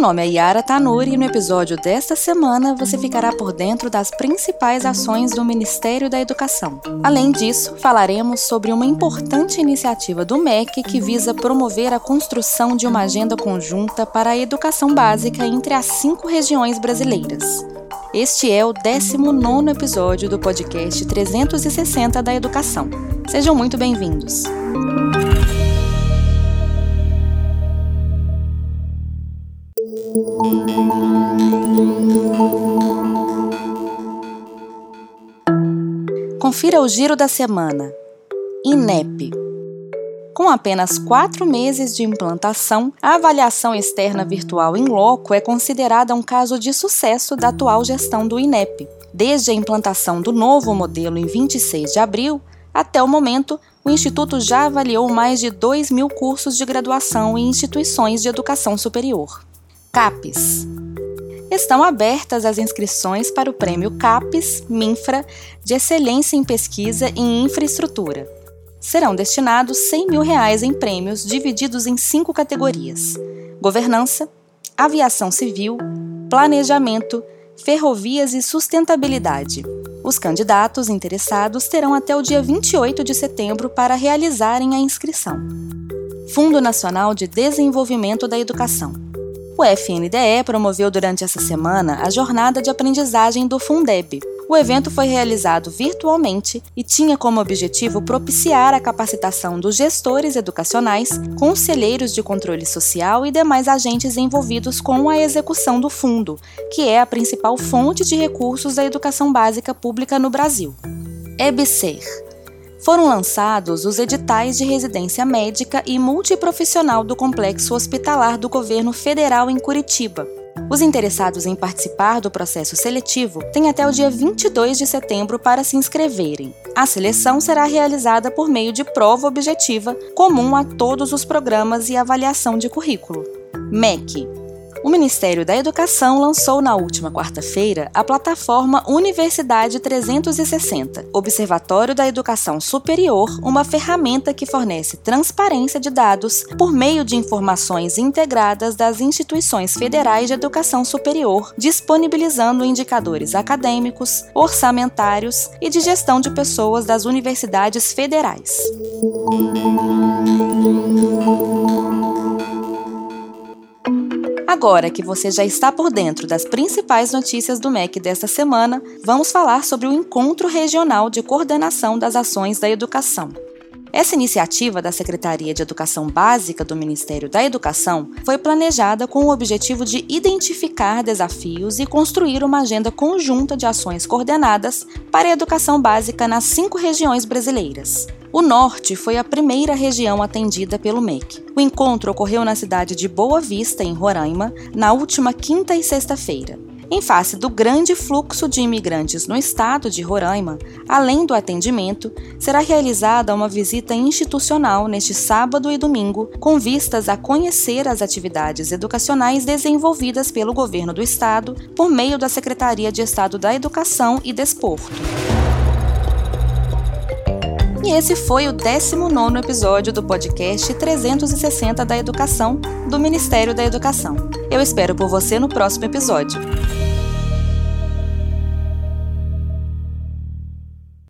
Meu nome é Yara Tanuri e no episódio desta semana você ficará por dentro das principais ações do Ministério da Educação. Além disso, falaremos sobre uma importante iniciativa do MEC que visa promover a construção de uma agenda conjunta para a educação básica entre as cinco regiões brasileiras. Este é o 19 episódio do podcast 360 da Educação. Sejam muito bem-vindos. Confira o giro da semana. INEP. Com apenas quatro meses de implantação, a avaliação externa virtual em loco é considerada um caso de sucesso da atual gestão do INEP. Desde a implantação do novo modelo em 26 de abril, até o momento, o Instituto já avaliou mais de 2 mil cursos de graduação em instituições de educação superior. CAPES estão abertas as inscrições para o Prêmio CAPES Minfra de Excelência em Pesquisa e Infraestrutura serão destinados 100 mil reais em prêmios divididos em cinco categorias: governança, aviação civil, planejamento, ferrovias e sustentabilidade. Os candidatos interessados terão até o dia 28 de setembro para realizarem a inscrição. Fundo Nacional de Desenvolvimento da Educação. O FNDE promoveu durante essa semana a jornada de aprendizagem do Fundeb, o evento foi realizado virtualmente e tinha como objetivo propiciar a capacitação dos gestores educacionais, conselheiros de controle social e demais agentes envolvidos com a execução do fundo, que é a principal fonte de recursos da educação básica pública no Brasil. EBSER foram lançados os editais de residência médica e multiprofissional do Complexo Hospitalar do Governo Federal em Curitiba, os interessados em participar do processo seletivo têm até o dia 22 de setembro para se inscreverem. A seleção será realizada por meio de prova objetiva, comum a todos os programas e avaliação de currículo. MEC o Ministério da Educação lançou na última quarta-feira a plataforma Universidade 360, Observatório da Educação Superior, uma ferramenta que fornece transparência de dados por meio de informações integradas das instituições federais de educação superior, disponibilizando indicadores acadêmicos, orçamentários e de gestão de pessoas das universidades federais. Agora que você já está por dentro das principais notícias do MEC desta semana, vamos falar sobre o Encontro Regional de Coordenação das Ações da Educação. Essa iniciativa da Secretaria de Educação Básica do Ministério da Educação foi planejada com o objetivo de identificar desafios e construir uma agenda conjunta de ações coordenadas para a educação básica nas cinco regiões brasileiras. O Norte foi a primeira região atendida pelo MEC. O encontro ocorreu na cidade de Boa Vista, em Roraima, na última quinta e sexta-feira. Em face do grande fluxo de imigrantes no estado de Roraima, além do atendimento, será realizada uma visita institucional neste sábado e domingo, com vistas a conhecer as atividades educacionais desenvolvidas pelo governo do estado por meio da Secretaria de Estado da Educação e Desporto. E esse foi o 19 episódio do podcast 360 da Educação do Ministério da Educação. Eu espero por você no próximo episódio.